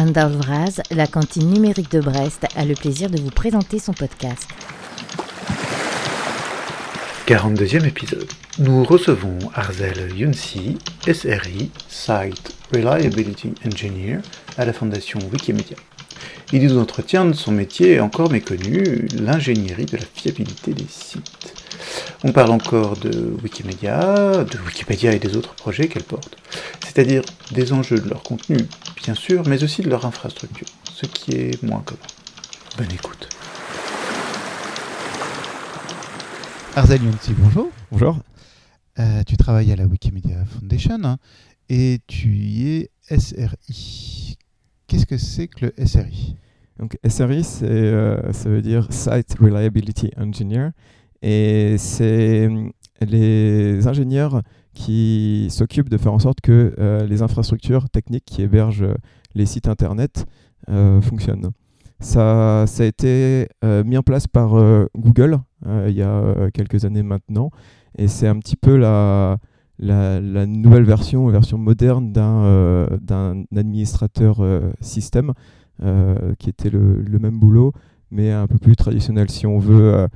Anne Darvraz, la cantine numérique de Brest, a le plaisir de vous présenter son podcast. 42e épisode. Nous recevons Arzel Younsi, SRI, Site Reliability Engineer, à la fondation Wikimedia. Il nous entretient de son métier encore méconnu, l'ingénierie de la fiabilité des sites. On parle encore de Wikimedia, de Wikipédia et des autres projets qu'elle porte, c'est-à-dire des enjeux de leur contenu, bien sûr, mais aussi de leur infrastructure, ce qui est moins commun. Bonne écoute. Arzel bonjour. Bonjour. Euh, tu travailles à la Wikimedia Foundation hein, et tu y es SRI. Qu'est-ce que c'est que le SRI Donc SRI, euh, ça veut dire Site Reliability Engineer. Et c'est hum, les ingénieurs qui s'occupent de faire en sorte que euh, les infrastructures techniques qui hébergent les sites internet euh, fonctionnent. Ça, a été euh, mis en place par Google il y a quelques années maintenant. Et c'est un petit peu la, nouvelle version, version moderne d'un administrateur système qui était le, même boulot, mais un peu plus traditionnel. Si on veut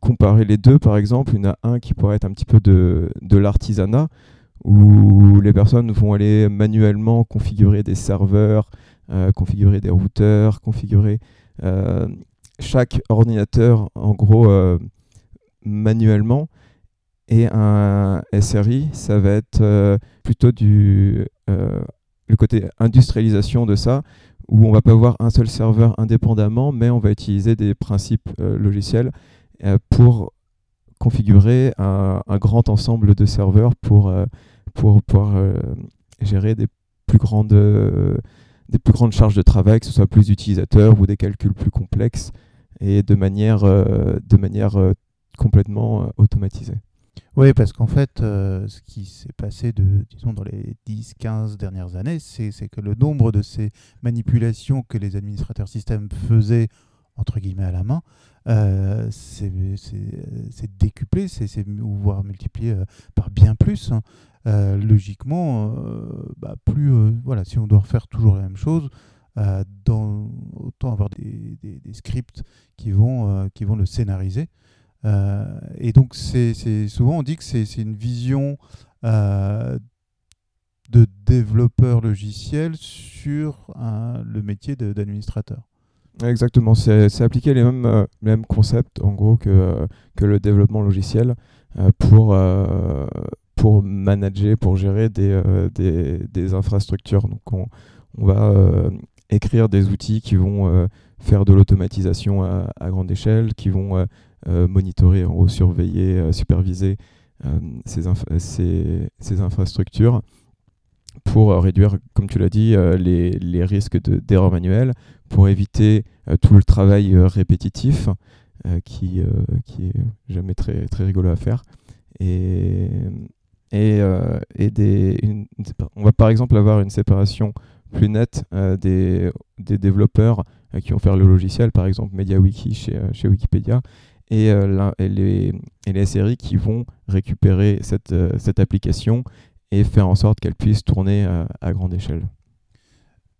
comparer les deux, par exemple, il y en a un qui pourrait être un petit peu de, l'artisanat, où les personnes vont aller manuellement configurer des serveurs, euh, configurer des routeurs, configurer euh, chaque ordinateur, en gros, euh, manuellement. Et un SRI, ça va être plutôt du, le côté industrialisation de ça, où on va pas avoir un seul serveur indépendamment, mais on va utiliser des principes logiciels pour configurer un, grand ensemble de serveurs pour, euh, pour pouvoir euh, gérer des plus grandes des plus grandes charges de travail, que ce soit plus d'utilisateurs ou des calculs plus complexes et de manière, de manière complètement automatisée. Oui, parce qu'en fait, ce qui s'est passé de, disons, dans les 10-15 dernières années, c'est que le nombre de ces manipulations que les administrateurs système faisaient, entre guillemets, à la main, euh, c'est décuplé, voire multiplié euh, par bien plus. Hein. Euh, logiquement, bah, plus voilà, si on doit refaire toujours la même chose, autant avoir des, scripts qui vont, qui vont le scénariser. et donc, souvent on dit que c'est une vision de développeur logiciel sur le métier d'administrateur. Exactement, c'est appliquer les mêmes, euh, mêmes concepts en gros que, euh, le développement logiciel euh, pour, pour manager, pour gérer des, infrastructures. Donc on, va écrire des outils qui vont faire de l'automatisation à, à, grande échelle, qui vont monitorer, en gros, surveiller, superviser ces, ces, ces, infrastructures pour réduire, comme tu l'as dit, les, les risques d'erreurs manuelles, pour éviter euh, tout le travail euh, répétitif euh, qui, est jamais très, très rigolo à faire. Et, on va par exemple avoir une séparation plus nette des, développeurs qui vont faire le logiciel, par exemple MediaWiki chez, Wikipédia, et, les, SRI qui vont récupérer cette application et faire en sorte qu'elle puisse tourner à grande échelle.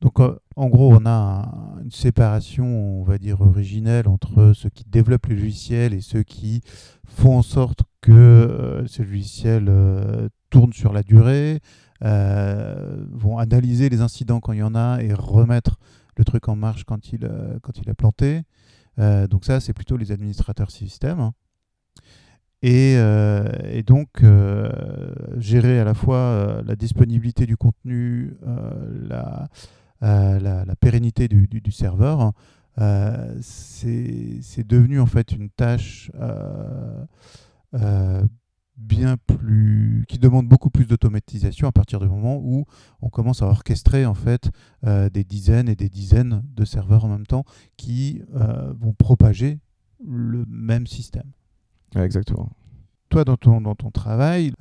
Donc, euh, en gros, on a une séparation, on va dire, originelle entre ceux qui développent les logiciels et ceux qui font en sorte que euh, ces logiciels euh, tournent sur la durée, vont analyser les incidents quand il y en a et remettre le truc en marche quand il, quand il a planté. donc ça, c'est plutôt les administrateurs système. Et, et, donc, gérer à la fois la disponibilité du contenu, la euh, la, pérennité du, serveur, euh, c'est devenu en fait une tâche euh, bien plus qui demande beaucoup plus d'automatisation à partir du moment où on commence à orchestrer en fait des dizaines et des dizaines de serveurs en même temps qui vont propager le même système. Exactement. Toi, dans ton, dans ton travail,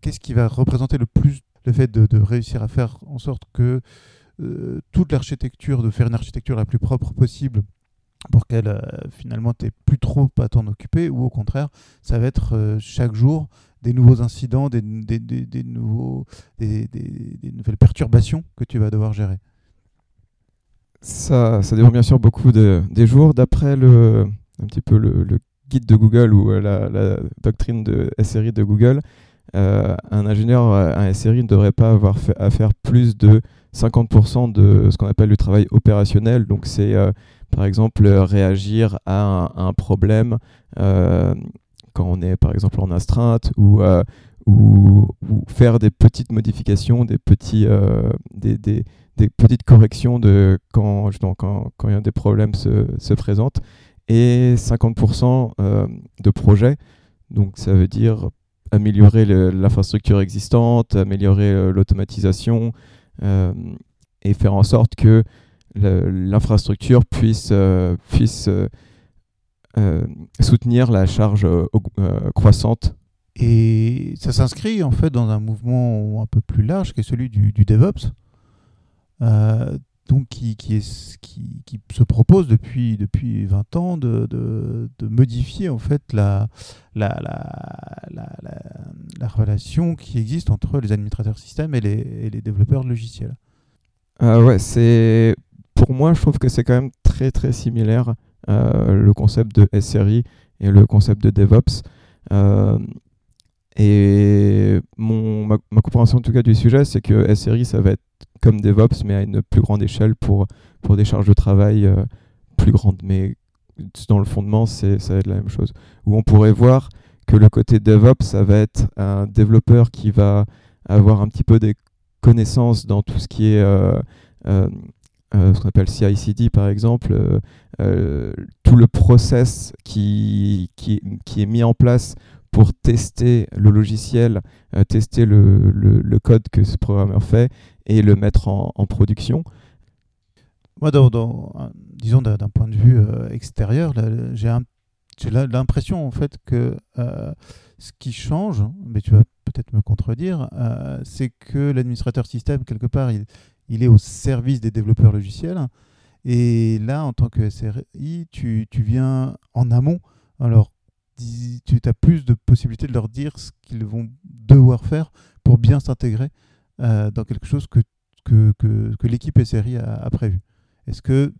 qu'est-ce qui va représenter le plus le fait de, de, réussir à faire en sorte que euh, toute l'architecture, de faire une architecture la plus propre possible pour qu'elle euh, finalement t'ait plus trop à t'en occuper, ou au contraire, ça va être euh, chaque jour des nouveaux incidents, des, des, des, nouveaux, des, nouvelles perturbations que tu vas devoir gérer? ça, ça dépend bien sûr beaucoup de, des jours. D'après le, un petit peu le, guide de Google ou la, la, doctrine de SRI de Google, un ingénieur un SRI ne devrait pas avoir à faire plus de 50% de ce qu'on appelle le travail opérationnel. Donc c'est par exemple réagir à un, problème euh, quand on est par exemple en astreinte ou, euh, faire des petites modifications, des, petits, euh, des, petites corrections de quand, quand, quand des problèmes se, se présentent et 50% de projets. Donc ça veut dire améliorer l'infrastructure existante, améliorer l'automatisation et faire en sorte que l'infrastructure puisse, euh, puisse euh, euh, soutenir la charge croissante. Et ça s'inscrit en fait dans un mouvement un peu plus large qui est celui du, DevOps. Donc qui, qui, se propose depuis, depuis 20 ans de, de, modifier en fait la, la, la, la, relation qui existe entre les administrateurs système et les, et les développeurs logiciels. ouais, c'est pour moi, je trouve que c'est quand même très très similaire euh, le concept de SRI et le concept de DevOps. Euh, et mon, ma, compréhension en tout cas du sujet, c'est que SRI, ça va être comme DevOps, mais à une plus grande échelle pour, pour des charges de travail euh, plus grandes. Mais dans le fondement, c'est, ça va être la même chose. Où on pourrait voir que le côté DevOps, ça va être un développeur qui va avoir un petit peu des connaissances dans tout ce qui est euh, ce qu'on appelle CI/CD par exemple, euh, euh, tout le process qui, qui, est mis en place pour tester le logiciel, tester le, le, code que ce programmeur fait et le mettre en, production. Moi, disons d'un point de vue extérieur, j'ai l'impression en fait que ce qui change, mais tu vas peut-être me contredire, c'est que l'administrateur système, quelque part, il, il est au service des développeurs logiciels. Et là, en tant que SRI, tu, viens en amont. Alors, tu as plus de possibilités de leur dire ce qu'ils vont devoir faire pour bien s'intégrer euh, dans quelque chose que, que, que, l'équipe SRI a, prévu. Est-ce que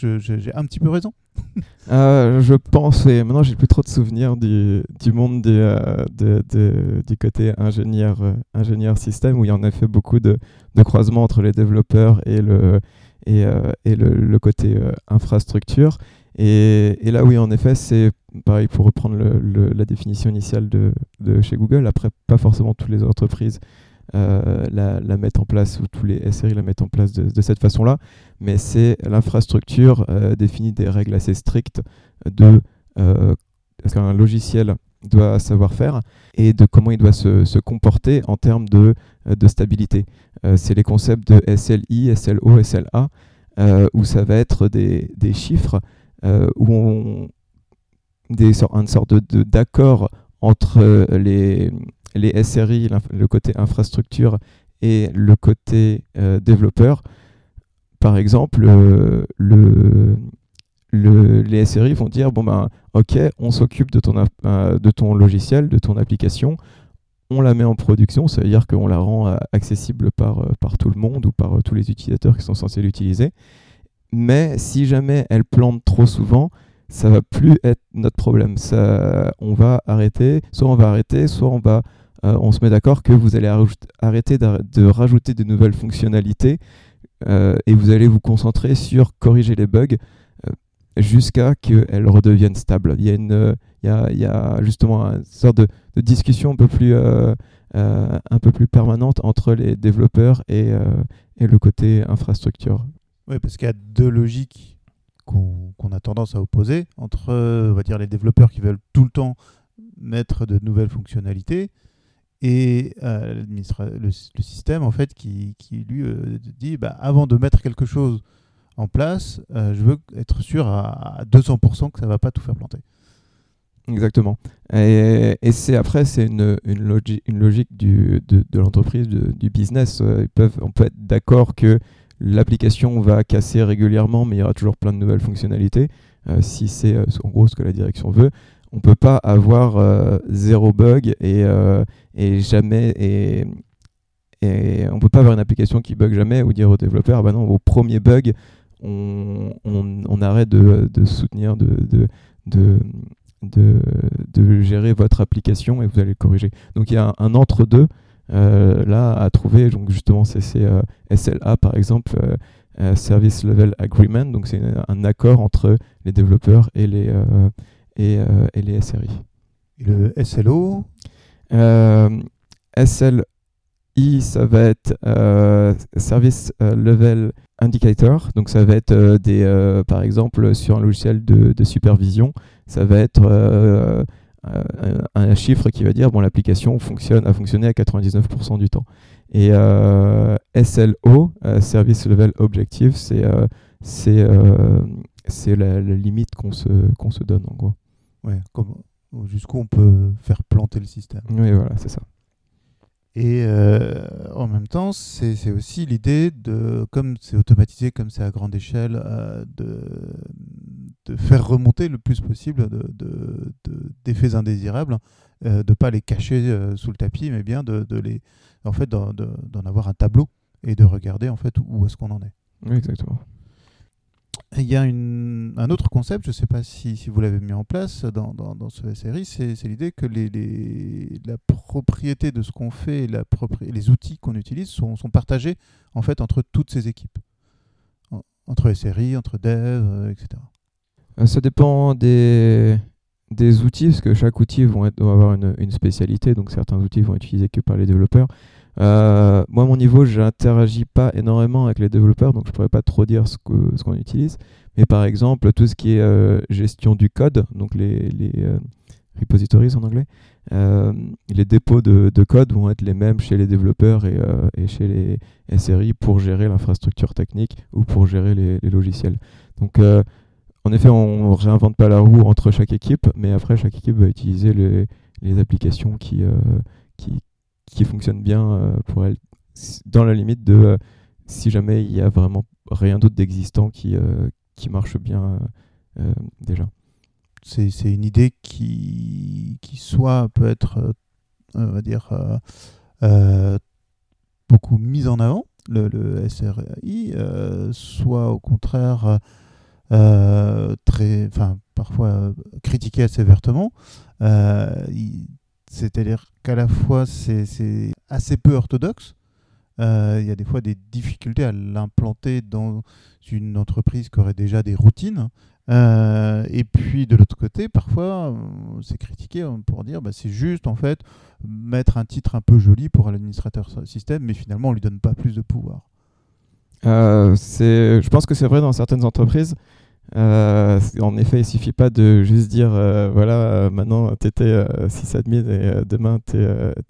j'ai un petit peu raison? Euh, Je pense, et maintenant j'ai plus trop de souvenirs du, du monde du, euh, du côté ingénieur, ingénieur système, où il y en a fait beaucoup de, de croisement entre les développeurs et le, et, et le, côté infrastructure. Et, là, oui, en effet, c'est pareil pour reprendre la définition initiale de, chez Google. Après, pas forcément toutes les entreprises euh, la, mettent en place ou tous les SRI la mettent en place de, cette façon-là, mais c'est l'infrastructure définit des règles assez strictes de ce qu'un logiciel doit savoir faire et de comment il doit se, comporter en termes de, stabilité. Euh, c'est les concepts de SLI, SLO, SLA, euh, où ça va être des, chiffres euh, où on des une sorte d'accord entre les, les SRI, le côté infrastructure, et le côté développeur. Par exemple, le, le, les SRI vont dire bon ben ok, on s'occupe de ton, logiciel, de ton application, on la met en production, ça veut dire qu'on la rend euh, accessible par, euh, tout le monde ou par euh, tous les utilisateurs qui sont censés l'utiliser. Mais si jamais elle plante trop souvent, ça va plus être notre problème. Ça, on va arrêter, soit on va arrêter, soit on va, on se met d'accord que vous allez arrêter de, rajouter de nouvelles fonctionnalités et vous allez vous concentrer sur corriger les bugs jusqu'à qu'elles redeviennent stables. Il y a une, il y a, justement une sorte de, discussion un peu plus, euh, euh, un peu plus permanente entre les développeurs euh, et le côté infrastructure. Oui, parce qu'il y a deux logiques qu'on a tendance à opposer entre on va dire, les développeurs qui veulent tout le temps mettre de nouvelles fonctionnalités et le, le, système en fait qui, lui dit bah, avant de mettre quelque chose en place, je veux être sûr à, à 200% que ça ne va pas tout faire planter. Exactement. Et, c'est après, c'est une, logique du, de, l'entreprise, du business. Euh, on peut être d'accord que l'application va casser régulièrement, mais il y aura toujours plein de nouvelles fonctionnalités. Euh, si c'est euh, en gros ce que la direction veut, on peut pas avoir zéro bug et, jamais et, et on peut pas avoir une application qui bug jamais ou dire aux développeurs ah bah non au premier bug on, arrête de, soutenir, de, gérer votre application et vous allez le corriger. Donc il y a un, entre-deux euh, là à trouver. Donc justement, c'est SLA par exemple, Service Level Agreement. Donc c'est un accord entre les développeurs et les, et, et les SRI. Et le SLO SLI, ça va être euh, Service euh, Level Indicator. Donc, ça va être euh, des, par exemple, sur un logiciel de, supervision, ça va être un chiffre qui va dire bon, l'application fonctionne, a fonctionné à 99% du temps. Et SLO, Service Level Objective, c'est c'est c'est la, limite qu'on se, qu'on se donne en gros. Ouais, jusqu'où on peut faire planter le système. Oui, voilà, c'est ça. Et euh, en même temps, c'est aussi l'idée de, comme c'est automatisé, comme c'est à grande échelle, euh, de, de, faire remonter le plus possible d'effets de, indésirables, euh, de ne pas les cacher sous le tapis, mais bien de, les, en fait, d'en avoir un tableau et de regarder en fait où est-ce qu'on en est. Exactement. Il y a un autre concept, je ne sais pas si, vous l'avez mis en place dans, ce SRI, c'est l'idée que la propriété de ce qu'on fait et les outils qu'on utilise sont, partagés en fait entre toutes ces équipes, entre SRI, entre dev, euh, etc. Euh, ça dépend des, outils, parce que chaque outil être, avoir une, spécialité, donc certains outils vont être utilisés que par les développeurs. Euh, moi, à mon niveau, je n'interagis pas énormément avec les développeurs, donc je ne pourrais pas trop dire ce qu'on utilise. Mais par exemple, tout ce qui est euh, gestion du code, donc les, euh, repositories en anglais, les dépôts de, de, code vont être les mêmes chez les développeurs et, chez les SRI pour gérer l'infrastructure technique ou pour gérer les, logiciels. Donc, en effet, on ne réinvente pas la roue entre chaque équipe, mais après, chaque équipe va utiliser les, applications qui, qui fonctionne bien euh, pour elle, dans la limite de euh, si jamais il y a vraiment rien d'autre d'existant qui, euh, qui marche bien déjà. C'est une idée qui, qui soit peut être, on va dire, beaucoup mise en avant, le, le SRI, soit au contraire très, enfin, parfois critiqué assez vertement. C'est-à-dire qu'à la fois, c'est assez peu orthodoxe. Euh, il y a des fois des difficultés à l'implanter dans une entreprise qui aurait déjà des routines. Euh, et puis de l'autre côté, parfois, c'est critiqué hein, pour dire bah, c'est juste en fait mettre un titre un peu joli pour l'administrateur système, mais finalement on lui donne pas plus de pouvoir. Euh, je pense que c'est vrai dans certaines entreprises. Euh, en effet, il suffit pas de juste dire euh, voilà, euh, maintenant tu étais sysadmin et demain tu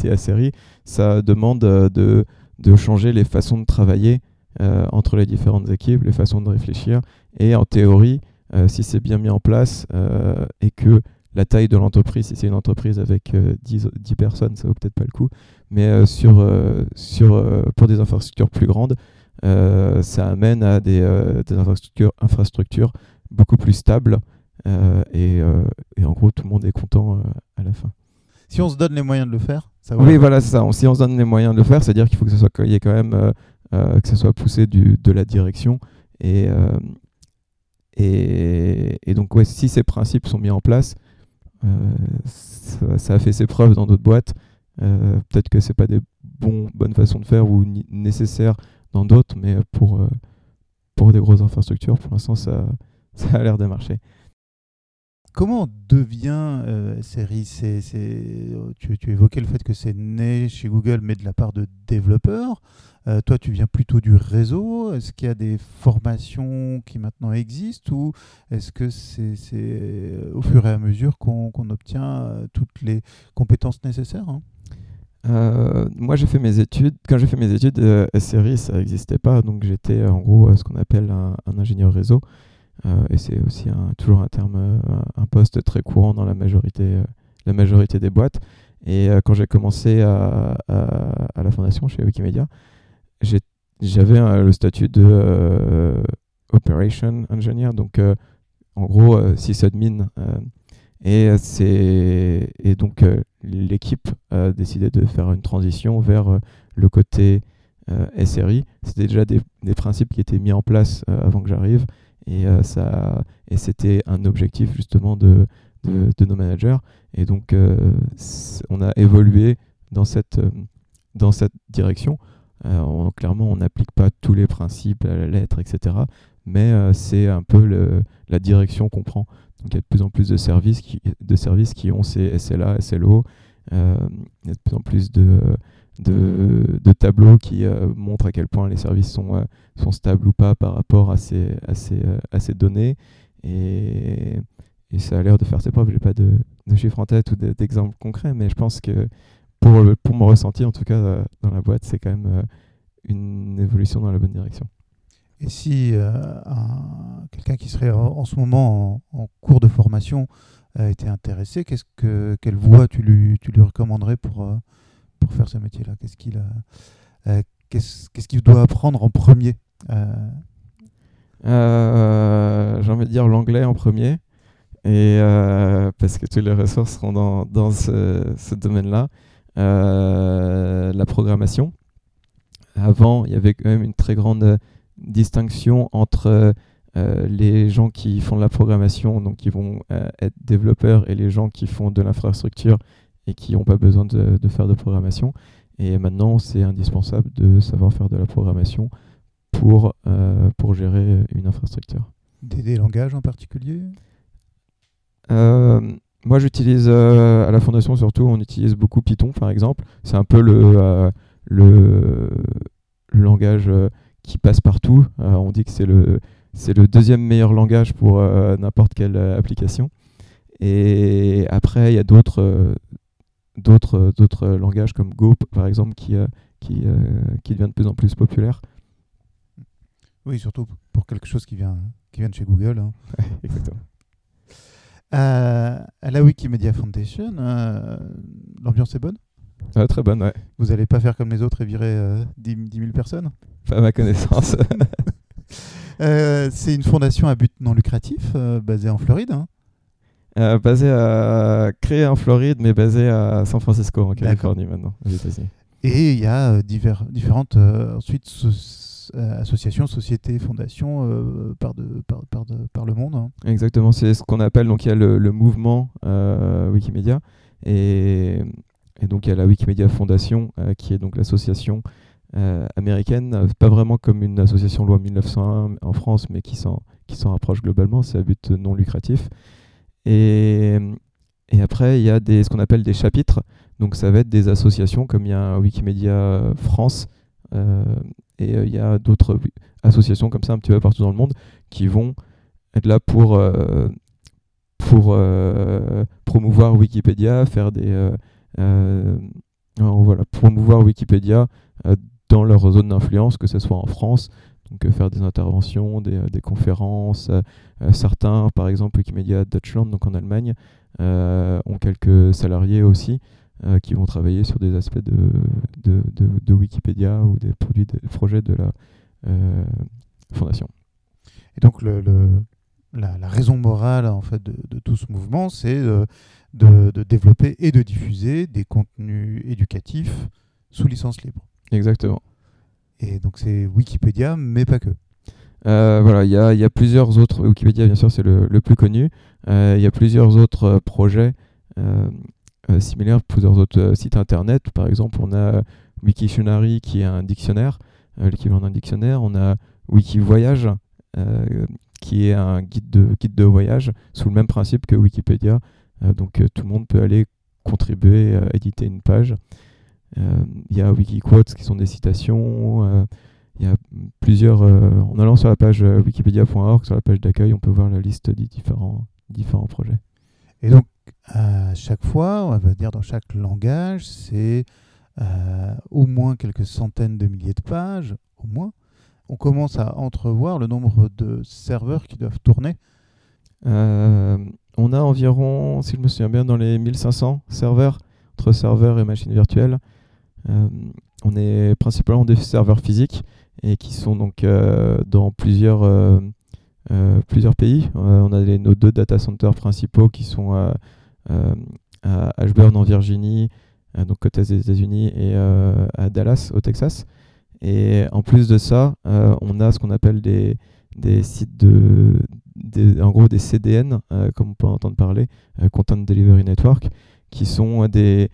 es, SRI. Ça demande de, de, changer les façons de travailler entre les différentes équipes, les façons de réfléchir. Et en théorie, si c'est bien mis en place et que la taille de l'entreprise, si c'est une entreprise avec 10, 10, personnes, ça vaut peut-être pas le coup. Mais sur, sur, pour des infrastructures plus grandes, ça amène à des, euh, infrastructures, infrastructures, beaucoup plus stables. Euh, et, et, en gros, tout le monde est content à la fin. Si on se donne les moyens de le faire, ça va Oui, voilà, c'est ça. Si on se donne les moyens de le faire, c'est-à-dire qu'il faut que ce soit y ait quand même que ce soit poussé du, de la direction. Et, et, et, donc, ouais, si ces principes sont mis en place, ça, ça, a fait ses preuves dans d'autres boîtes. Peut-être que c'est pas des bons, bonnes façons de faire ou nécessaires dans d'autres, mais pour, euh, pour des grosses infrastructures, pour l'instant, ça, ça a l'air de marcher. Comment devient euh, SRI c'est, tu, évoquais le fait que c'est né chez Google, mais de la part de développeurs. Euh, toi, tu viens plutôt du réseau. Est-ce qu'il y a des formations qui maintenant existent ou est-ce que c'est, c'est au fur et à mesure qu'on, qu'on obtient toutes les compétences nécessaires hein? Euh, moi, j'ai fait mes études. Quand j'ai fait mes études, euh, SRI, ça n'existait pas. Donc, j'étais euh, en gros ce qu'on appelle un, ingénieur réseau. et c'est aussi toujours un terme, un poste très courant dans la majorité, la majorité des boîtes. Et quand j'ai commencé à, à, la fondation chez Wikimedia, j'avais le statut de Operation Engineer. Donc, en gros, sysadmin. Et, et donc, l'équipe a décidé de faire une transition vers euh, le côté SRI. C'était déjà des, principes qui étaient mis en place avant que j'arrive. Et, ça, et c'était un objectif justement de, de, nos managers. Et donc, on a évolué dans cette, dans cette direction. clairement, on n'applique pas tous les principes à la lettre, etc. Mais c'est un peu la direction qu'on prend. Donc il y a de plus en plus de services qui, de services qui ont ces SLA, SLO. Euh, il y a de plus en plus de, tableaux qui euh, montrent à quel point les services sont, euh, sont stables ou pas par rapport à ces, données. Et, ça a l'air de faire ses preuves. Je n'ai pas de, de, chiffres en tête ou d'exemples concrets, mais je pense que pour, pour mon ressenti, en tout cas dans la boîte, c'est quand même une évolution dans la bonne direction. Et si euh, quelqu'un qui serait en, ce moment en, cours de formation a été intéressé, qu'est-ce que, quelle voie tu lui, tu lui recommanderais pour, euh, pour faire ce métier-là? Qu'est-ce qu'il euh, qu'est-ce, doit apprendre en premier J'ai envie de dire l'anglais en premier, et, parce que toutes les ressources seront dans, dans ce domaine-là. la programmation. Avant, il y avait quand même une très grande distinction entre euh, les gens qui font de la programmation, donc qui vont euh, être développeurs, et les gens qui font de l'infrastructure et qui n'ont pas besoin de, faire de programmation. Et maintenant, c'est indispensable de savoir faire de la programmation pour, euh, pour gérer une infrastructure. Des, langages en particulier? Moi, j'utilise à la fondation surtout, on utilise beaucoup Python par exemple. C'est un peu le, le langage qui passe partout. Euh, on dit que c'est le, c'est le deuxième meilleur langage pour euh, n'importe quelle euh, application. Et après, il y a d'autres, d'autres, d'autres langages comme Go, par exemple, qui, qui, qui devient de plus en plus populaire. Oui, surtout pour quelque chose qui vient, qui vient de chez Google. Hein. exactement. à la Wikimedia Foundation, l'ambiance est bonne? Très bonne, ouais. Vous n'allez pas faire comme les autres et virer 10, 10 000 personnes? Pas à ma connaissance. Euh, c'est une fondation à but non lucratif euh, basée en Floride. Hein. Euh, basée à créée en Floride, mais basée à San Francisco, en Californie maintenant, aux États-Unis. Et il y a divers, différentes ensuite associations, sociétés, fondations par, de, par, par, de, par, le monde. Hein. Exactement, c'est ce qu'on appelle donc il y a le, le mouvement Wikimedia et, et, donc il y a la Wikimedia Foundation qui est donc l'association euh, américaine, euh, pas vraiment comme une association loi 1901 en France, mais qui s'en, rapproche globalement, c'est à but non lucratif. Et, après, il y a ce qu'on appelle des chapitres, donc ça va être des associations, comme il y a Wikimedia France, euh, et il y a d'autres associations comme ça un petit peu partout dans le monde, qui vont être là pour promouvoir Wikipédia, faire des... voilà, promouvoir Wikipédia dans leur zone d'influence, que ce soit en France, donc euh, faire des interventions, des, euh, conférences. Euh, certains, par exemple Wikimedia Deutschland, donc en Allemagne, ont quelques salariés aussi qui vont travailler sur des aspects de, de, Wikipédia ou des projets de la fondation. Et donc la, raison morale en fait de, tout ce mouvement, c'est de, développer et de diffuser des contenus éducatifs sous licence libre. Exactement. Et donc c'est Wikipédia, mais pas que. Euh, voilà, il y a, y a, plusieurs autres. Wikipédia, bien sûr, c'est le, le, plus connu. Euh, il y a plusieurs autres euh, projets similaires, plusieurs autres sites internet. Par exemple, on a Wiktionary qui est un dictionnaire, l'équivalent d'un dictionnaire. On a Wikivoyage qui est un guide de, guide de voyage sous le même principe que Wikipédia. donc tout le monde peut aller contribuer, éditer une page. Euh, il y a Wikiquotes qui sont des citations. Euh, il y a plusieurs. Euh, en allant sur la page wikipedia.org, sur la page d'accueil, on peut voir la liste des différents, différents projets. Et donc, à chaque fois, on va dire dans chaque langage, c'est au moins quelques centaines de milliers de pages, au moins. On commence à entrevoir le nombre de serveurs qui doivent tourner. on a environ, si je me souviens bien, dans les 1500 serveurs, entre serveurs et machines virtuelles. Euh, on est principalement des serveurs physiques et qui sont donc euh, dans plusieurs, euh, plusieurs pays. on a nos deux data centers principaux qui sont à, Ashburn en Virginie, donc côté des États-Unis, et à Dallas au Texas. Et en plus de ça, on a ce qu'on appelle des, des sites de, en gros des CDN, comme on peut entendre parler, Content Delivery Network, qui sont des,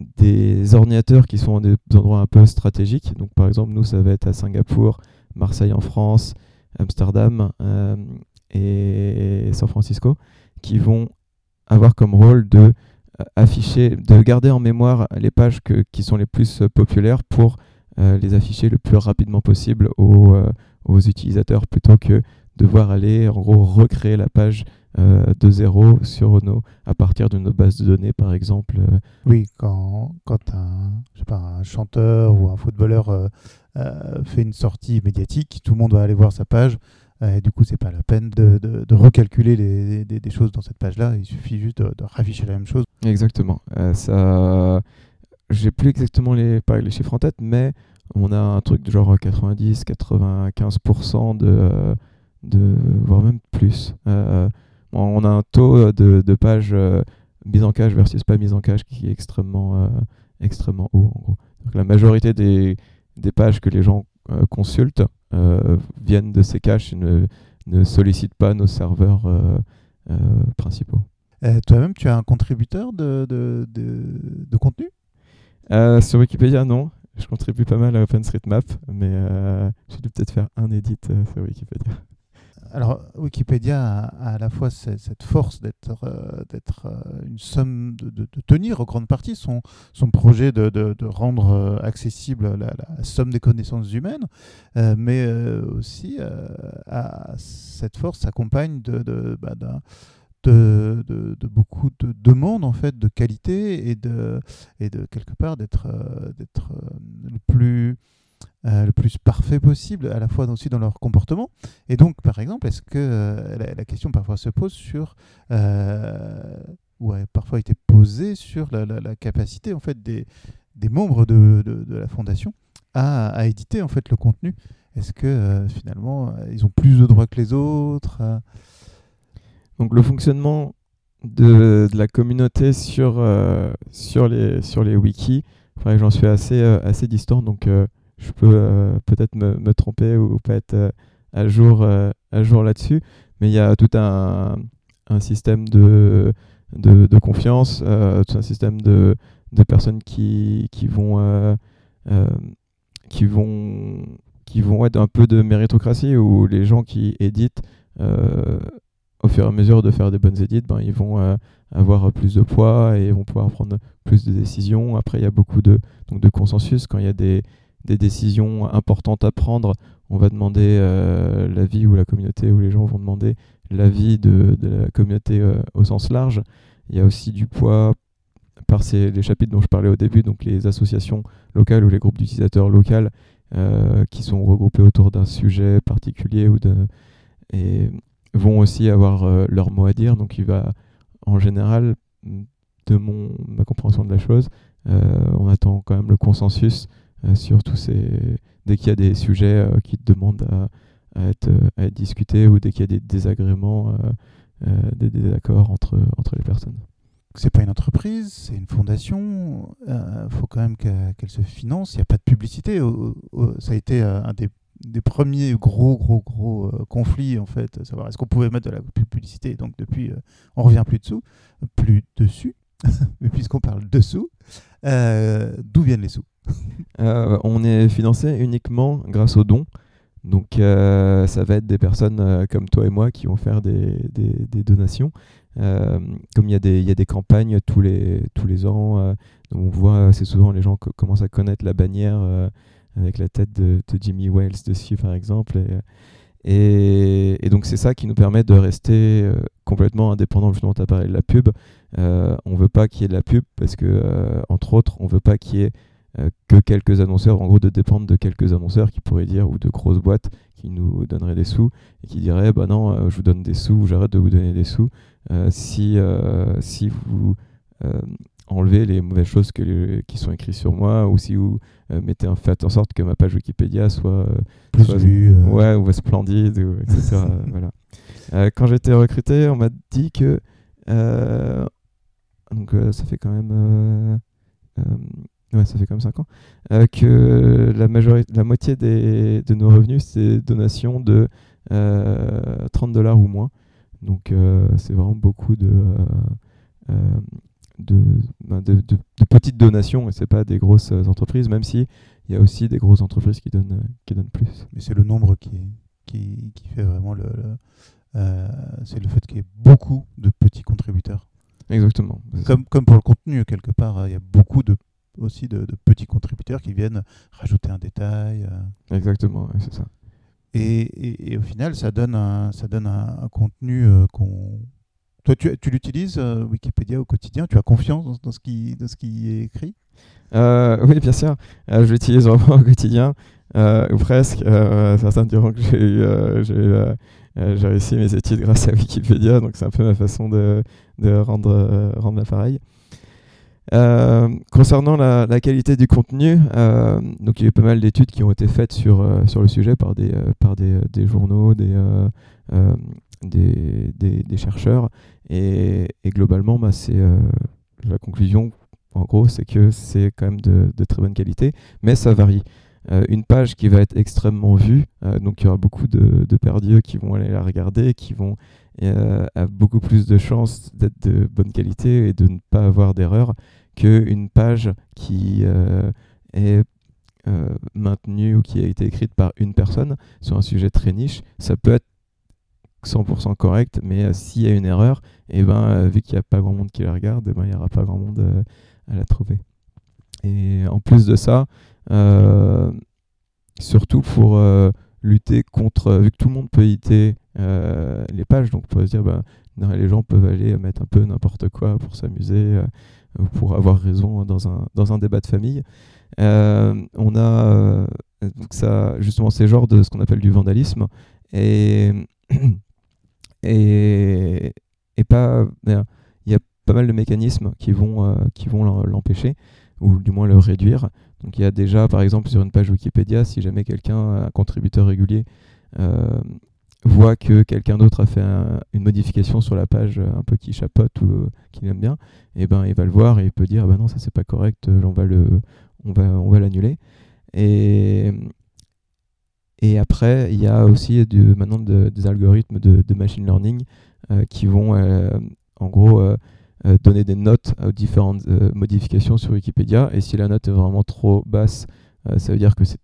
des ordinateurs qui sont à des endroits un peu stratégiques. Donc par exemple, nous, ça va être à Singapour, Marseille en France, Amsterdam euh, et San Francisco, qui vont avoir comme rôle de euh, de garder en mémoire les pages qui sont les plus populaires pour euh, les afficher le plus rapidement possible aux, aux utilisateurs plutôt que devoir aller en gros recréer la page euh, de zéro sur nos, à partir de nos bases de données, par exemple. Euh. Oui, quand, quand un, je sais pas, un chanteur ou un footballeur euh, fait une sortie médiatique, tout le monde va aller voir sa page. Et du coup, c'est pas la peine de, de, recalculer les, des, choses dans cette page-là. Il suffit juste de, de, rafficher la même chose. Exactement. ça, j'ai plus exactement les, les chiffres en tête, mais on a un truc de genre 90-95% de, de, voire même plus on a un taux euh, de, pages euh, mises en cache versus pas mises en cache qui est extrêmement, euh, extrêmement haut. En gros. la majorité des, pages que les gens consultent viennent de ces caches et ne, ne sollicitent pas nos serveurs principaux. Toi-même, tu as un contributeur de, de, de, contenu? Sur Wikipédia, non. Je contribue pas mal à OpenStreetMap, mais j'ai dû peut-être faire un edit sur Wikipédia alors, Wikipédia a, à la fois cette force d'être euh, euh, une somme, de, tenir en grande partie son, projet de, rendre euh, accessible la, somme des connaissances humaines, mais aussi à cette force s'accompagne bah, de, beaucoup de demandes en fait de qualité et de, quelque part d'être le plus euh, le plus parfait possible, à la fois aussi dans leur comportement. Et donc, par exemple, est-ce que euh, la, question parfois se pose sur, euh, ou a parfois été posée sur la, capacité en fait des, des membres de, de, la fondation à, à, éditer en fait le contenu Est-ce que finalement ils ont plus de droits que les autres Donc le fonctionnement de, de, la communauté sur, sur, les, sur les wikis, j'en suis assez, assez distant. Donc je peux euh, peut-être me, me, tromper ou pas être euh, à jour, euh, jour là-dessus, mais il y a tout un, un système de, de, confiance, tout un système de, de personnes qui, qui vont qui vont qui vont être un peu de méritocratie où les gens qui éditent au fur et à mesure de faire des bonnes édits, ben, ils vont avoir plus de poids et vont pouvoir prendre plus de décisions. Après, il y a beaucoup de, donc de consensus quand il y a des, des décisions importantes à prendre, on va demander euh, l'avis ou la communauté, ou les gens vont demander l'avis de, la communauté euh, au sens large. Il y a aussi du poids par ces, les chapitres dont je parlais au début, donc les associations locales ou les groupes d'utilisateurs locaux euh, qui sont regroupés autour d'un sujet particulier ou de, et vont aussi avoir leur mot à dire. Donc il va en général, de mon, ma compréhension de la chose, on attend quand même le consensus sur tous ces... dès qu'il y a des sujets euh, qui demandent à, être, à, être, discutés ou dès qu'il y a des désagréments, euh, des désaccords entre, les personnes c'est pas une entreprise, c'est une fondation. Il faut quand même qu'elle se finance. Il n'y a pas de publicité. ça a été un des, premiers gros, gros, gros conflits, en fait. Savoir est-ce qu'on pouvait mettre de la publicité. Donc, depuis, on revient plus dessous, plus dessus. Mais puisqu'on parle dessous, d'où viennent les sous? euh, on est financé uniquement grâce aux dons. Donc euh, ça va être des personnes euh, comme toi et moi qui vont faire des, donations. comme il y, a des, campagnes tous les, ans, on voit c'est souvent les gens commencent à connaître la bannière avec la tête de, Jimmy Wells dessus par exemple. Et, donc c'est ça qui nous permet de rester complètement indépendant justement tu parlé de la pub. on veut pas qu'il y ait de la pub parce que entre autres on veut pas qu'il y ait euh, que quelques annonceurs, en gros de dépendre de quelques annonceurs qui pourraient dire, ou de grosses boîtes qui nous donneraient des sous et qui diraient, bah non, euh, je vous donne des sous, j'arrête de vous donner des sous euh, si, si vous enlevez les mauvaises choses que qui sont écrites sur moi ou si vous mettez en, faites en sorte que ma page Wikipédia soit, plus vue, ouais, ou splendide, etc. voilà. quand j'ai été recruté, on m'a dit que donc ça fait quand même ouais, ça fait comme 5 ans, que la, majorité, la moitié des, de nos revenus, c'est donation de 30 dollars ou moins. Donc c'est vraiment beaucoup de, ben, de, de, de, petites donations et c'est pas des grosses entreprises, même si il y a aussi des grosses entreprises qui donnent, qui donnent plus. Mais c'est le nombre qui, qui, qui fait vraiment le. Euh, c'est le fait qu'il y ait beaucoup de petits contributeurs. Exactement. Comme, comme pour le contenu, quelque part, euh, il y a beaucoup de, aussi de, petits contributeurs qui viennent rajouter un détail. Euh. Exactement, c'est ça. Et, et, au final, ça donne un, ça donne un, contenu qu'on. Toi, tu, tu l'utilises, Wikipédia, au quotidien? Tu as confiance dans, dans, ce, qui, dans ce qui est écrit? Oui, bien sûr. je l'utilise vraiment au quotidien. Euh, ou presque. Euh, certains diront que j'ai eu, euh, j'ai réussi mes études grâce à Wikipédia, donc c'est un peu ma façon de, de rendre, rendre l'appareil. Concernant la, qualité du contenu, donc il y a eu pas mal d'études qui ont été faites sur, sur le sujet par des, par des, journaux, des, des, chercheurs, et, globalement, bah, c'est la conclusion, en gros, c'est que c'est quand même de, très bonne qualité, mais ça varie. Euh, une page qui va être extrêmement vue, euh, donc il y aura beaucoup de, de perdieux qui vont aller la regarder, qui vont euh, avoir beaucoup plus de chances d'être de bonne qualité et de ne pas avoir d'erreur qu'une page qui est maintenue ou qui a été écrite par une personne sur un sujet très niche. Ça peut être 100% correct, mais s'il y a une erreur, et eh ben, vu qu'il n'y a pas grand monde qui la regarde, eh ben, il n'y aura pas grand monde à la trouver. Et en plus de ça, euh, surtout pour euh, lutter contre, vu que tout le monde peut éditer euh, les pages, donc on pourrait se dire, bah, les gens peuvent aller mettre un peu n'importe quoi pour s'amuser ou pour avoir raison dans un, dans un débat de famille. on a donc ça, justement ces genres de ce qu'on appelle du vandalisme et, et, et pas. Il y a pas mal de mécanismes qui vont, qui vont l'empêcher ou du moins le réduire. Donc il y a déjà, par exemple, sur une page Wikipédia, si jamais quelqu'un, un contributeur régulier, euh, voit que quelqu'un d'autre a fait une modification sur la page un peu qui chapote ou euh, qu'il aime bien, eh ben il va le voir et il peut dire bah non ça c'est pas correct, on va le on va l'annuler. Et après il y a aussi maintenant des algorithmes de, machine learning euh, qui vont en gros euh, donner des notes aux différentes euh, modifications sur Wikipédia. Et si la note est vraiment trop basse, euh, ça veut dire que c'est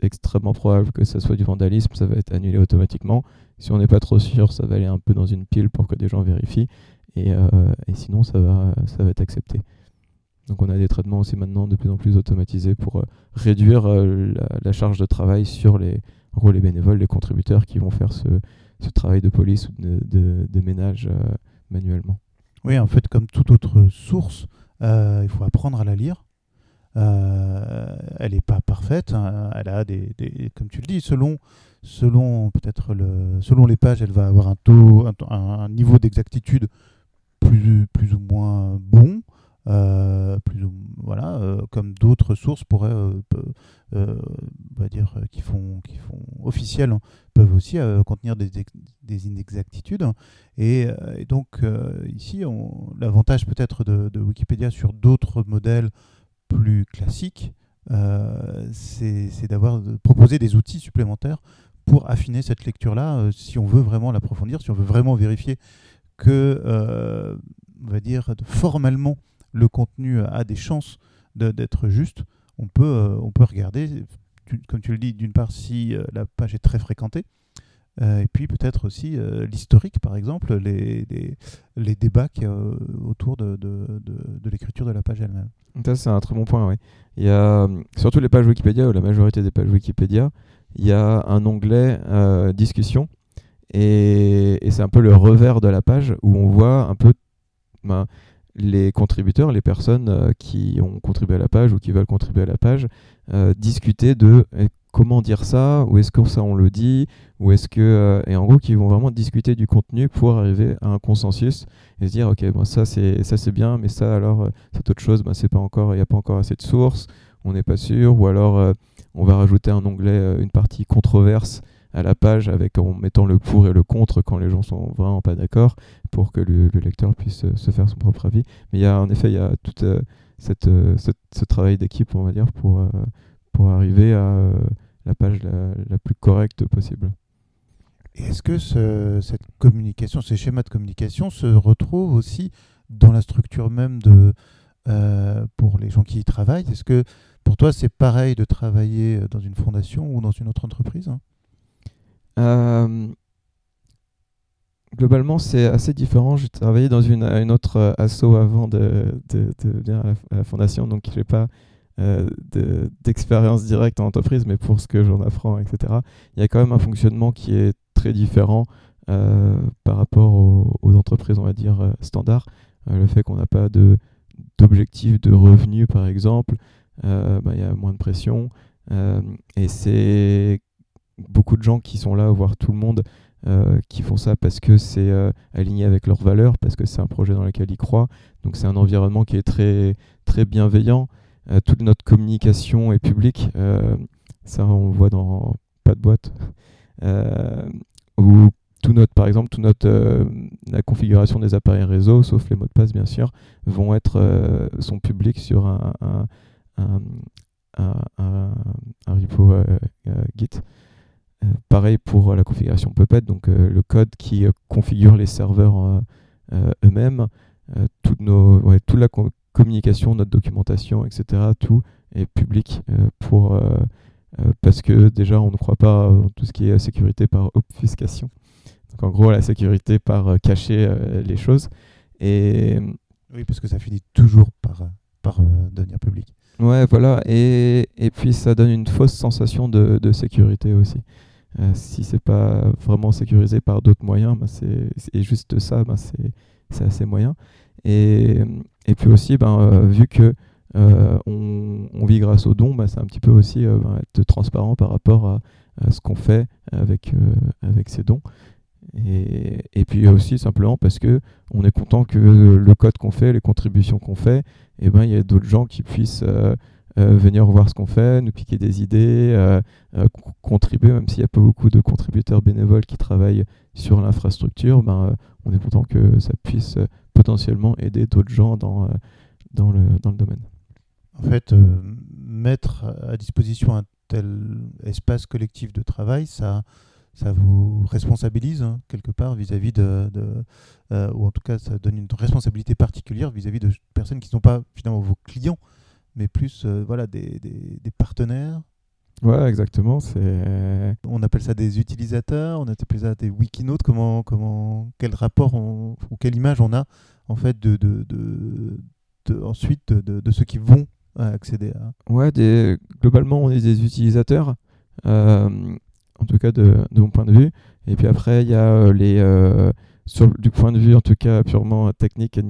extrêmement probable que ça soit du vandalisme, ça va être annulé automatiquement. Si on n'est pas trop sûr, ça va aller un peu dans une pile pour que des gens vérifient. Et, sinon, ça va, ça va être accepté. Donc on a des traitements aussi maintenant de plus en plus automatisés pour réduire la, charge de travail sur les, bénévoles, les contributeurs qui vont faire ce, travail de police ou de ménage manuellement. Oui, en fait, comme toute autre source, euh, il faut apprendre à la lire. Euh, elle n'est pas parfaite. Hein. Elle a des, comme tu le dis, selon, selon peut-être le, selon les pages, elle va avoir un taux, un, niveau d'exactitude plus, plus ou moins bon. Euh, plus voilà, comme d'autres sources pourraient, on va dire, qui font, qui font officielles, hein, peuvent aussi contenir des, des inexactitudes. Et, euh, donc euh, ici, l'avantage peut-être de, Wikipédia sur d'autres modèles plus classiques, euh, c'est d'avoir proposé des outils supplémentaires pour affiner cette lecture-là, si on veut vraiment l'approfondir, si on veut vraiment vérifier que, on va dire, formellement, le contenu a des chances d'être juste, on peut, on peut regarder, comme tu le dis, d'une part si la page est très fréquentée, euh, et puis peut-être aussi euh, l'historique, par exemple, les, les, débats autour de, de, l'écriture de la page elle-même. Ça, c'est un très bon point, oui. Il y a, surtout les pages Wikipédia, ou la majorité des pages Wikipédia, il y a un onglet euh, discussion, et, et c'est un peu le revers de la page où on voit un peu ben, les contributeurs, les personnes qui ont contribué à la page ou qui veulent contribuer à la page, discuter de comment dire ça, ou est-ce que ça on le dit, ou est-ce que euh, et en gros qu'ils vont vraiment discuter du contenu pour arriver à un consensus et se dire ok bon ça c'est bien, mais ça alors euh, cette autre chose ben, pas encore il n'y a pas encore assez de sources, on n'est pas sûr, ou alors euh, on va rajouter un onglet une partie controverse à la page avec en mettant le pour et le contre quand les gens sont vraiment pas d'accord pour que le, lecteur puisse se faire son propre avis. Mais il y a en effet il y a toute cette, ce travail d'équipe, on va dire, pour, pour arriver à la page la, plus correcte possible. est-ce que cette communication, ces schémas de communication se retrouvent aussi dans la structure même de, pour les gens qui y travaillent? Est-ce que pour toi c'est pareil de travailler dans une fondation ou dans une autre entreprise? Globalement, c'est assez différent. J'ai travaillé dans une, une autre euh, asso avant de, de, venir à la, fondation, donc je n'ai pas euh, d'expérience directe en entreprise, mais pour ce que j'en apprends, etc., il y a quand même un fonctionnement qui est très différent euh, par rapport aux, entreprises, on va dire, standards. le fait qu'on n'a pas d'objectif de, revenus, par exemple, bah, il y a moins de pression. et c'est beaucoup de gens qui sont là, voir tout le monde, euh, qui font ça parce que c'est euh, aligné avec leurs valeurs, parce que c'est un projet dans lequel ils croient. Donc c'est un environnement qui est très, très bienveillant. Euh, toute notre communication est publique. ça, on le voit dans pas de boîte. ou tout notre, par exemple, tout notre, la configuration des appareils réseau, sauf les mots de passe bien sûr, vont être, sont publics sur un, un, un, un repo Git. Euh, pareil pour la configuration Puppet, donc euh, le code qui euh, configure les serveurs eux-mêmes, toute, nos, toute la communication, notre documentation, etc. Tout est public pour, parce que déjà on ne croit pas en tout ce qui est sécurité par obfuscation. Donc en gros la sécurité par cacher les choses. Et, oui, parce que ça finit toujours par, par devenir public. Ouais, voilà. Et, et, puis ça donne une fausse sensation de, de sécurité aussi. Euh, si c'est pas vraiment sécurisé par d'autres moyens, bah c'est juste ça, bah c'est assez moyen. Et, puis aussi, ben, euh, vu que euh, vit grâce aux dons, c'est un petit peu aussi être transparent par rapport à, ce qu'on fait avec, ces dons. Et, et, puis aussi simplement parce que on est content que le code qu'on fait, les contributions qu'on fait, et ben il y a d'autres gens qui puissent euh, venir voir ce qu'on fait, nous piquer des idées, euh, euh, contribuer, même s'il n'y a pas beaucoup de contributeurs bénévoles qui travaillent sur l'infrastructure, ben, on est content que ça puisse potentiellement aider d'autres gens dans, dans, le, dans le domaine. En fait, mettre à disposition un tel espace collectif de travail, ça, ça vous responsabilise hein, quelque part vis-à-vis de, ou en tout cas ça donne une responsabilité particulière vis-à-vis -vis de personnes qui ne sont pas finalement vos clients, mais plus euh, voilà, des, des, des, partenaires. Ouais, exactement. C'est... On appelle ça des utilisateurs, on appelle ça des wikinotes. Comment, comment, quel rapport ou quelle image on a en fait de, de, de, ensuite de, ceux qui vont accéder à. Ouais, des, globalement, on est des utilisateurs, euh, en tout cas de, de, mon point de vue. Et puis après, il y a euh, les. sur, du point de vue en tout cas purement technique et,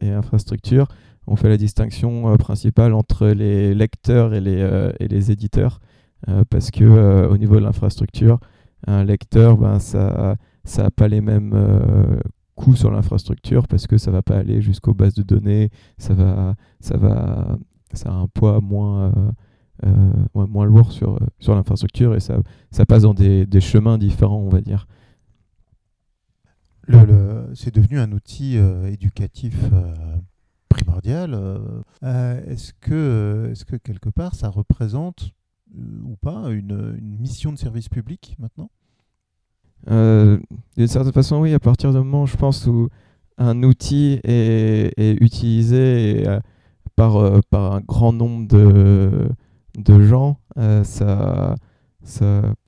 et infrastructure, on fait la distinction euh, principale entre les lecteurs et les, euh, éditeurs, euh, parce que au niveau de l'infrastructure, un lecteur, ben, ça n'a pas les mêmes coûts sur l'infrastructure parce que ça va pas aller jusqu'aux bases de données, ça va, ça va, ça a un poids moins, lourd sur, l'infrastructure et ça, ça passe dans des, chemins différents, on va dire. C'est devenu un outil éducatif Euh, euh, est-ce que, euh, est que quelque part ça représente ou pas une, mission de service public maintenant? D'une certaine façon, oui, à partir du moment, je pense, où un outil est, utilisé par, un grand nombre de, gens, ça,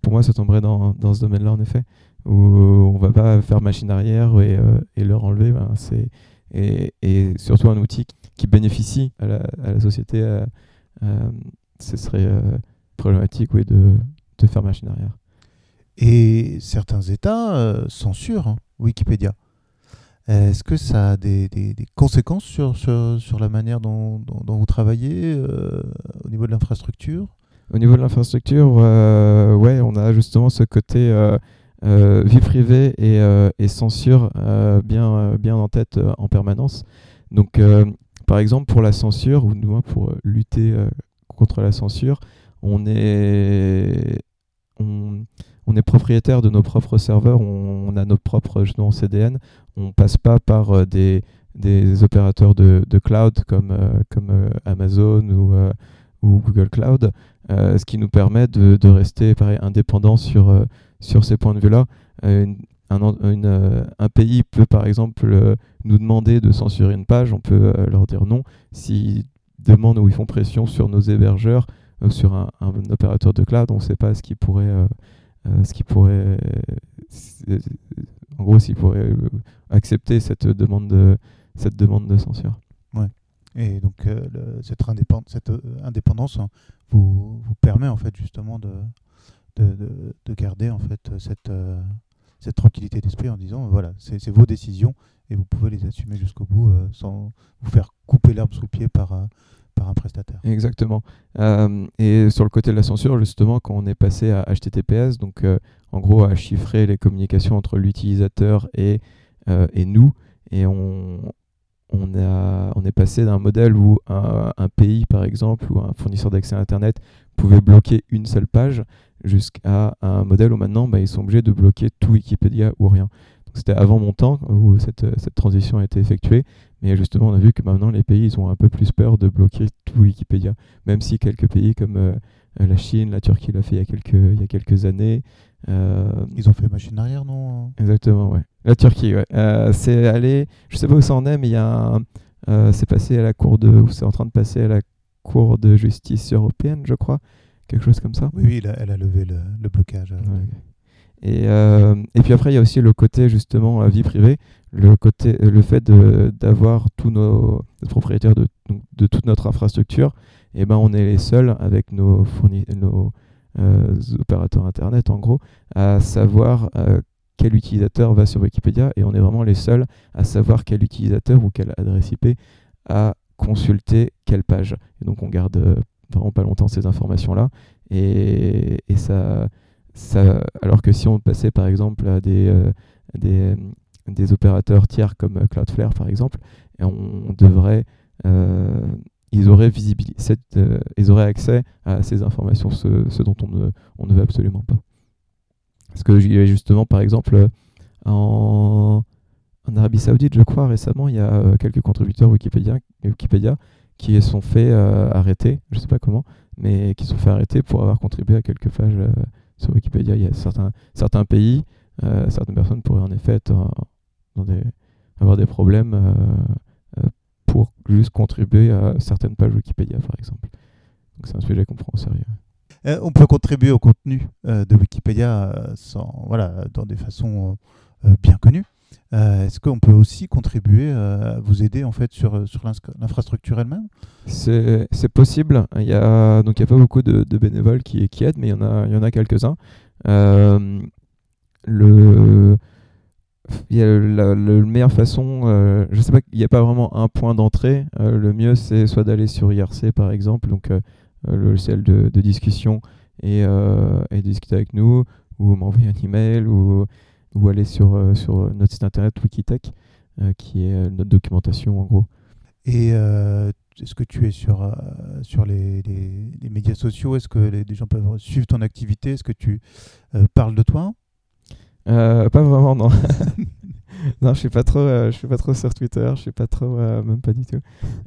pour moi, ça tomberait dans, ce domaine-là, en effet, où on va pas faire machine arrière et, et leur enlever. Ben, c'est et, surtout un outil qui bénéficie à la, société, euh, euh, ce serait euh, problématique oui, de, de, faire machine arrière. Et certains États censurent hein, Wikipédia. Est-ce que ça a des, des, conséquences sur, sur, sur, la manière dont, dont, vous travaillez au niveau de l'infrastructure? Au niveau de l'infrastructure, ouais, on a justement ce côté euh, vie privée et, euh, censure bien, bien en tête en permanence. Donc, par exemple, pour la censure, ou du moins pour lutter contre la censure, on est, propriétaire de nos propres serveurs, on, a nos propres justement CDN, on passe pas par des, des opérateurs de, cloud comme, Amazon ou, Google Cloud, ce qui nous permet de, rester pareil, indépendant sur ces points de vue-là. Un, un, pays peut par exemple nous demander de censurer une page, on peut leur dire non. S'ils demandent ou ils font pression sur nos hébergeurs, sur un, opérateur de cloud, on ne sait pas ce qui pourrait euh, ce qui pourrait, en gros, s'il pourrait euh, accepter cette demande de, cette demande de censure. Ouais. Et donc euh, cette, indépendance hein, vous, vous, permet en fait justement de, de, de, garder en fait cette, cette tranquillité d'esprit en disant voilà c'est vos décisions et vous pouvez les assumer jusqu'au bout sans vous faire couper l'herbe sous le pied par, par un prestataire. Exactement. Euh, et sur le côté de la censure, justement, quand on est passé à HTTPS, donc euh, en gros à chiffrer les communications entre l'utilisateur et, euh, et nous, et on, on, a, on est passé d'un modèle où un, pays, par exemple, ou un fournisseur d'accès à Internet pouvait bloquer une seule page, jusqu'à un modèle où maintenant bah, ils sont obligés de bloquer tout Wikipédia ou rien. C'était avant mon temps où cette, cette transition a été effectuée. Mais justement, on a vu que maintenant, les pays, ils ont un peu plus peur de bloquer tout Wikipédia. Même si quelques pays comme euh, la Chine, la Turquie l'a fait il y a quelques, il y a quelques années. Euh, ils ont fait machine arrière, non Exactement, ouais. La Turquie, ouais. Euh, c'est allé, je sais pas où ça en est, mais il y a c'est passé à la cour de, c'est en train de passer à la cour de justice européenne, je crois. Quelque chose comme ça. Oui, oui elle a levé le, le blocage. Et, et, puis après, il y a aussi le côté justement vie privée le, côté, le fait d'avoir tous nos, propriétaires de, de, toute notre infrastructure, et eh ben on est les seuls avec nos, nos euh, opérateurs Internet, en gros, à savoir euh, quel utilisateur va sur Wikipédia, et on est vraiment les seuls à savoir quel utilisateur ou quelle adresse IP a consulté quelle page. Donc on garde euh, vraiment pas longtemps ces informations-là, et, et ça, ça, alors que si on passait par exemple à des, des des opérateurs tiers comme euh, Cloudflare par exemple, on devrait, euh, ils, auraient cette, euh, ils auraient accès à ces informations, ce, dont on ne, on ne veut absolument pas. Parce que justement, par exemple, en, Arabie Saoudite, je crois, récemment, il y a quelques contributeurs Wikipédia, Wikipédia qui sont fait arrêter, je ne sais pas comment, mais qui sont fait arrêter pour avoir contribué à quelques pages sur Wikipédia. Il y a certains, certains pays, certaines personnes pourraient en effet avoir des problèmes euh, euh, pour juste contribuer à certaines pages Wikipédia, par exemple. C'est un sujet qu'on prend au sérieux. Euh, on peut contribuer au contenu de Wikipédia sans, voilà, dans des façons bien connues. Est-ce qu'on peut aussi contribuer à vous aider en fait sur, sur l'infrastructure elle-même? C'est possible. Il n'y a, y a pas beaucoup de, bénévoles qui, aident, mais il y en a, y a quelques-uns. le y la, meilleure façon, euh, je sais pas, il n'y a pas vraiment un point d'entrée. Euh, le mieux, c'est soit d'aller sur IRC par exemple, donc euh, le logiciel de, discussion, et, et, discuter avec nous, ou m'envoyer un email, ou, ou aller sur, sur notre site internet Wikitech, qui est notre documentation en gros. Et est-ce que tu es sur, sur les, les, médias sociaux? Est-ce que les, gens peuvent suivre ton activité? Est-ce que tu parles de toi? Euh, pas vraiment, non. non, je suis pas trop, euh, je suis pas trop sur Twitter, je suis pas trop, euh, même pas du tout.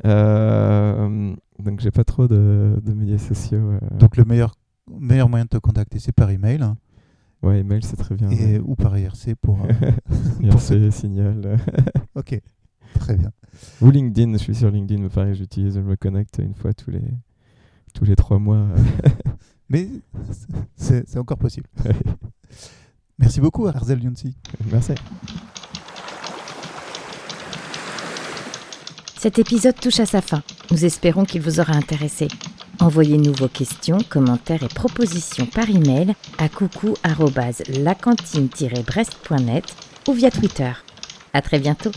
donc j'ai pas trop de, de médias sociaux. Donc le meilleur, meilleur moyen de te contacter, c'est par email. Ouais, email c'est très bien. Et, Ou par IRC pour. IRC, signal. ok, très bien. Ou LinkedIn, je suis sur LinkedIn, mais pareil, j'utilise, je me connecte une fois tous les, tous les trois mois. mais c'est encore possible. Merci beaucoup, Arzel Younsi. Merci. Cet épisode touche à sa fin. Nous espérons qu'il vous aura intéressé. Envoyez-nous vos questions, commentaires et propositions par email à coucou@lacantine-brest.net ou via Twitter. À très bientôt.